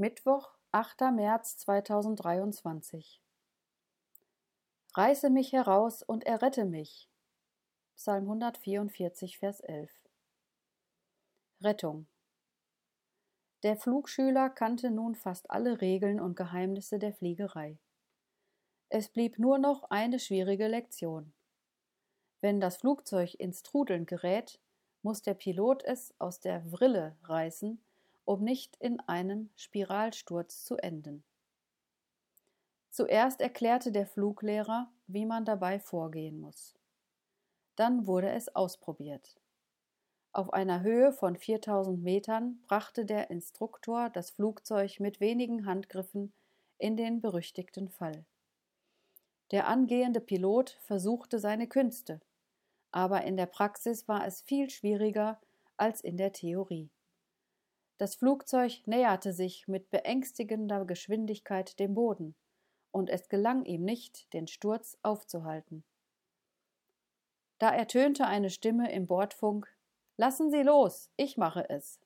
Mittwoch, 8. März 2023 Reiße mich heraus und errette mich. Psalm 144, Vers 11 Rettung Der Flugschüler kannte nun fast alle Regeln und Geheimnisse der Fliegerei. Es blieb nur noch eine schwierige Lektion. Wenn das Flugzeug ins Trudeln gerät, muss der Pilot es aus der Vrille reißen, um nicht in einem Spiralsturz zu enden. Zuerst erklärte der Fluglehrer, wie man dabei vorgehen muss. Dann wurde es ausprobiert. Auf einer Höhe von 4000 Metern brachte der Instruktor das Flugzeug mit wenigen Handgriffen in den berüchtigten Fall. Der angehende Pilot versuchte seine Künste, aber in der Praxis war es viel schwieriger als in der Theorie. Das Flugzeug näherte sich mit beängstigender Geschwindigkeit dem Boden, und es gelang ihm nicht, den Sturz aufzuhalten. Da ertönte eine Stimme im Bordfunk Lassen Sie los, ich mache es.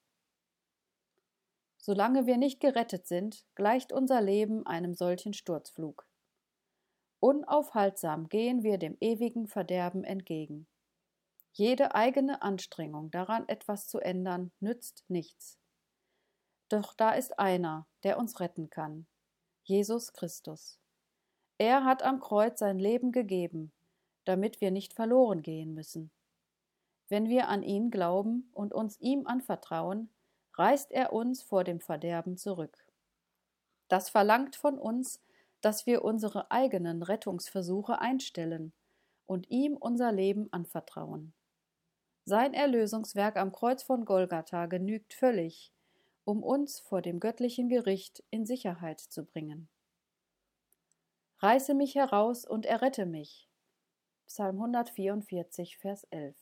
Solange wir nicht gerettet sind, gleicht unser Leben einem solchen Sturzflug. Unaufhaltsam gehen wir dem ewigen Verderben entgegen. Jede eigene Anstrengung daran etwas zu ändern, nützt nichts. Doch da ist einer, der uns retten kann. Jesus Christus. Er hat am Kreuz sein Leben gegeben, damit wir nicht verloren gehen müssen. Wenn wir an ihn glauben und uns ihm anvertrauen, reißt er uns vor dem Verderben zurück. Das verlangt von uns, dass wir unsere eigenen Rettungsversuche einstellen und ihm unser Leben anvertrauen. Sein Erlösungswerk am Kreuz von Golgatha genügt völlig, um uns vor dem göttlichen Gericht in Sicherheit zu bringen. Reiße mich heraus und errette mich. Psalm 144, Vers 11.